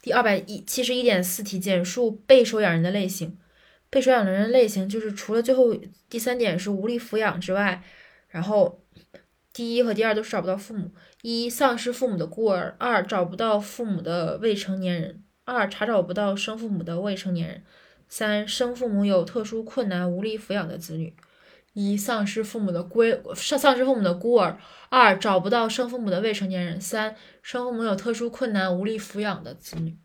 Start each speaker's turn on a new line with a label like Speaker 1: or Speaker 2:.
Speaker 1: 第二百一七十一点四题，简述被收养人的类型。被收养人的类型就是除了最后第三点是无力抚养之外，然后第一和第二都是找不到父母：一、丧失父母的孤儿；二、找不到父母的未成年人；二、查找不到生父母的未成年人；三、生父母有特殊困难无力抚养的子女。一、丧失父母的归丧丧失父母的孤儿；二、找不到生父母的未成年人；三、生父母有特殊困难无力抚养的子女。